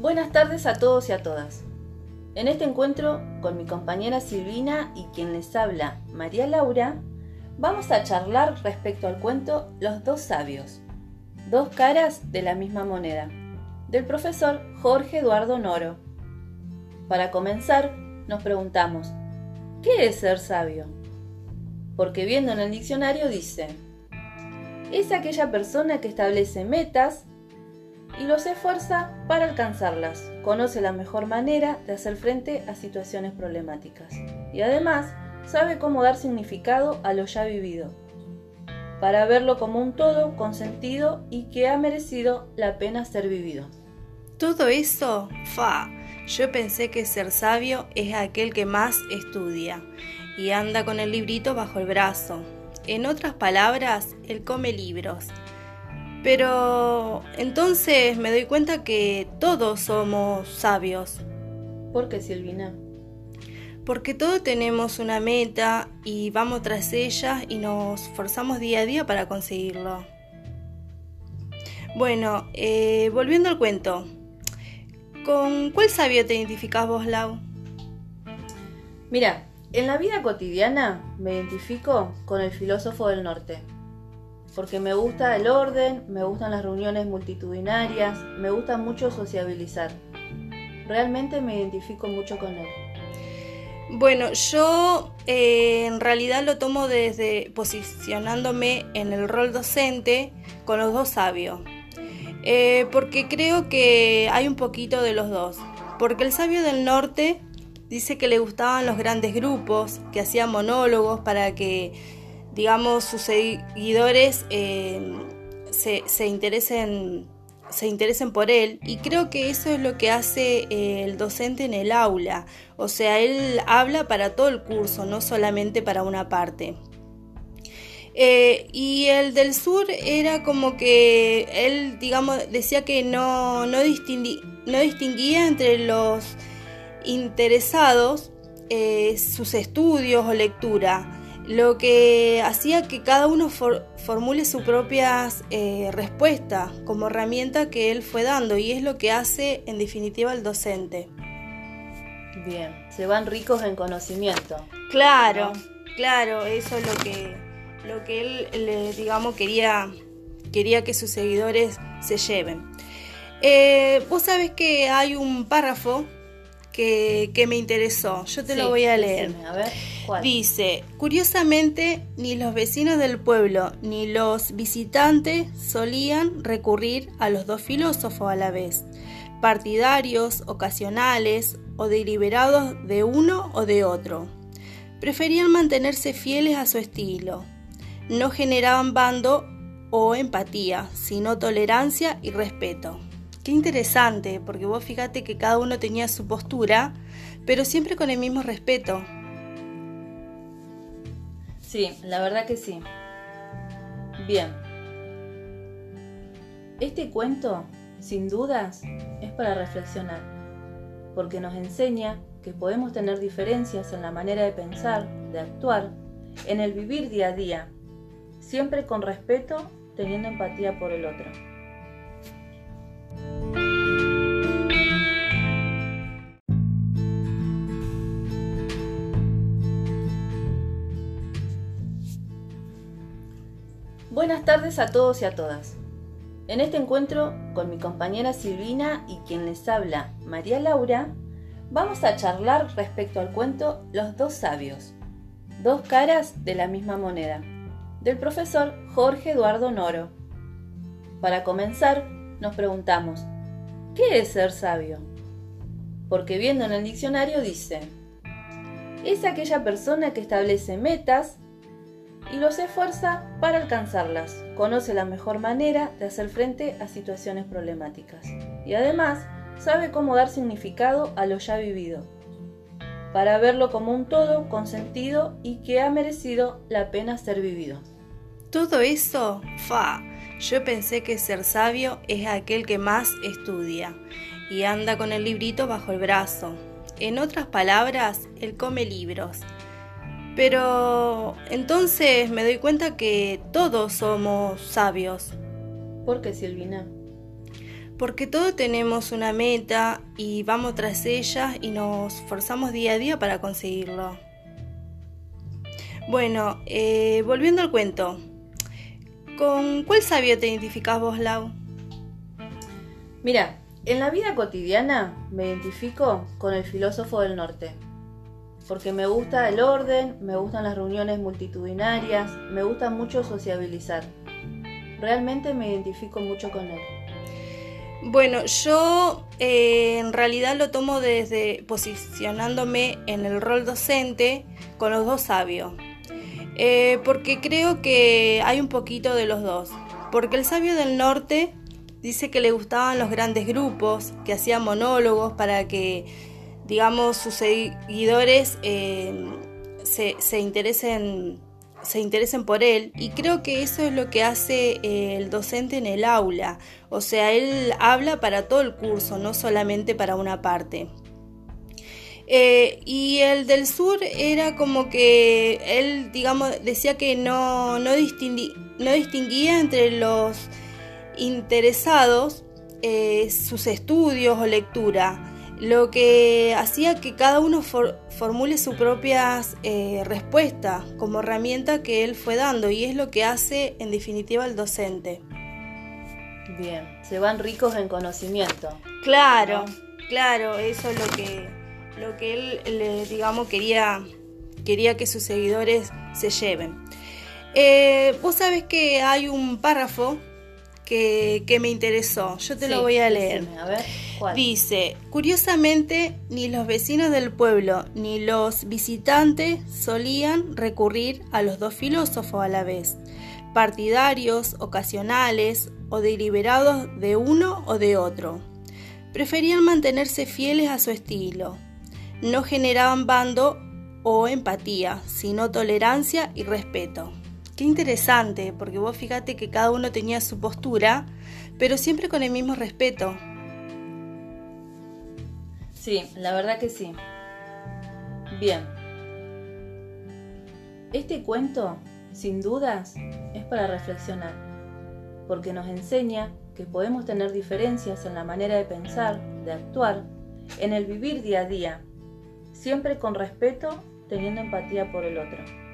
Buenas tardes a todos y a todas. En este encuentro con mi compañera Silvina y quien les habla, María Laura, vamos a charlar respecto al cuento Los dos sabios, dos caras de la misma moneda, del profesor Jorge Eduardo Noro. Para comenzar, nos preguntamos, ¿qué es ser sabio? Porque viendo en el diccionario dice, es aquella persona que establece metas y los esfuerza para alcanzarlas, conoce la mejor manera de hacer frente a situaciones problemáticas y además sabe cómo dar significado a lo ya vivido, para verlo como un todo con sentido y que ha merecido la pena ser vivido. Todo eso, fa, yo pensé que ser sabio es aquel que más estudia y anda con el librito bajo el brazo. En otras palabras, él come libros pero entonces me doy cuenta que todos somos sabios. ¿Por qué, Silvina? Porque todos tenemos una meta y vamos tras ella y nos forzamos día a día para conseguirlo. Bueno, eh, volviendo al cuento, ¿con cuál sabio te identificás vos, Lau? Mira, en la vida cotidiana me identifico con el filósofo del norte porque me gusta el orden, me gustan las reuniones multitudinarias, me gusta mucho sociabilizar. Realmente me identifico mucho con él. Bueno, yo eh, en realidad lo tomo desde posicionándome en el rol docente con los dos sabios, eh, porque creo que hay un poquito de los dos, porque el sabio del norte dice que le gustaban los grandes grupos, que hacían monólogos para que digamos, sus seguidores eh, se, interesen, se interesen por él. Y creo que eso es lo que hace eh, el docente en el aula, o sea, él habla para todo el curso, no solamente para una parte. Eh, y el del sur era como que él, digamos, decía que no, no, distinguía entre los interesados sus estudios o lectura lo que hacía que cada uno formule su propia eh, respuesta como herramienta que él fue dando y es lo que hace en definitiva el docente. Bien, se van ricos en conocimiento. Claro, claro, eso es lo que, lo que él, digamos, quería, quería que sus seguidores se lleven. Eh, vos sabés que hay un párrafo que, me interesó. Yo te lo voy a leer. Dice, curiosamente, ni los vecinos del pueblo ni los visitantes solían recurrir a los dos filósofos a la vez, partidarios, ocasionales o deliberados de uno o de otro. Preferían mantenerse fieles a su estilo. No generaban bando o empatía, sino tolerancia y respeto. Interesante, porque vos fíjate que cada uno tenía su postura, pero siempre con el mismo respeto. Sí, la verdad que sí. Bien. Este cuento, sin dudas, es para reflexionar, porque nos enseña que podemos tener diferencias en la manera de pensar, de actuar, en el vivir día a día, siempre con respeto, teniendo empatía por el otro. Buenas tardes a todos y a todas. En este encuentro con mi compañera Silvina y quien les habla, María Laura, vamos a charlar respecto al cuento Los dos sabios, dos caras de la misma moneda, del profesor Jorge Eduardo Noro. Para comenzar, nos preguntamos, ¿qué es ser sabio? Porque viendo en el diccionario dice, es aquella persona que establece metas y los esfuerza para alcanzarlas. Conoce la mejor manera de hacer frente a situaciones problemáticas y además sabe cómo dar significado a lo ya vivido, para verlo como un todo con sentido y que ha merecido la pena ser vivido. Todo eso, fa, yo pensé que ser sabio es aquel que más estudia y anda con el librito bajo el brazo. En otras palabras, él come libros pero entonces me doy cuenta que todos somos sabios. ¿Por qué, Silvina? Porque todos tenemos una meta y vamos tras ella y nos forzamos día a día para conseguirlo. Bueno, eh, volviendo al cuento, ¿con cuál sabio te identificás vos, Lau? Mira, en la vida cotidiana me identifico con el filósofo del norte, porque me gusta el orden, me gustan las reuniones multitudinarias, me gusta mucho sociabilizar. Realmente me identifico mucho con él. Bueno, yo eh, en realidad lo tomo desde posicionándome en el rol docente con los dos sabios, eh, porque creo que hay un poquito de los dos, porque el sabio del norte dice que le gustaban los grandes grupos, que hacían monólogos para que, digamos, sus seguidores eh, se, se interesen se interesen por él. Y creo que eso es lo que hace eh, el docente en el aula, o sea, él habla para todo el curso, no solamente para una parte. Eh, y el del sur era como que él, digamos, decía que no, no, distinguía entre los interesados sus estudios o lectura lo que hacía que cada uno formule su propia eh, respuesta como herramienta que él fue dando y es lo que hace en definitiva el docente. Bien, se van ricos en conocimiento. Claro, claro, eso es lo que, lo que él, le, digamos, quería, quería que sus seguidores se lleven. Eh, vos sabés que hay un párrafo que, me interesó, yo te lo voy a leer. a ver. Dice, curiosamente, ni los vecinos del pueblo ni los visitantes solían recurrir a los dos filósofos a la vez, partidarios, ocasionales o deliberados de uno o de otro. Preferían mantenerse fieles a su estilo. No generaban bando o empatía, sino tolerancia y respeto. Qué interesante, porque vos fíjate que cada uno tenía su postura, pero siempre con el mismo respeto. Sí, la verdad que sí. Bien. Este cuento, sin dudas, es para reflexionar, porque nos enseña que podemos tener diferencias en la manera de pensar, de actuar, en el vivir día a día, siempre con respeto, teniendo empatía por el otro.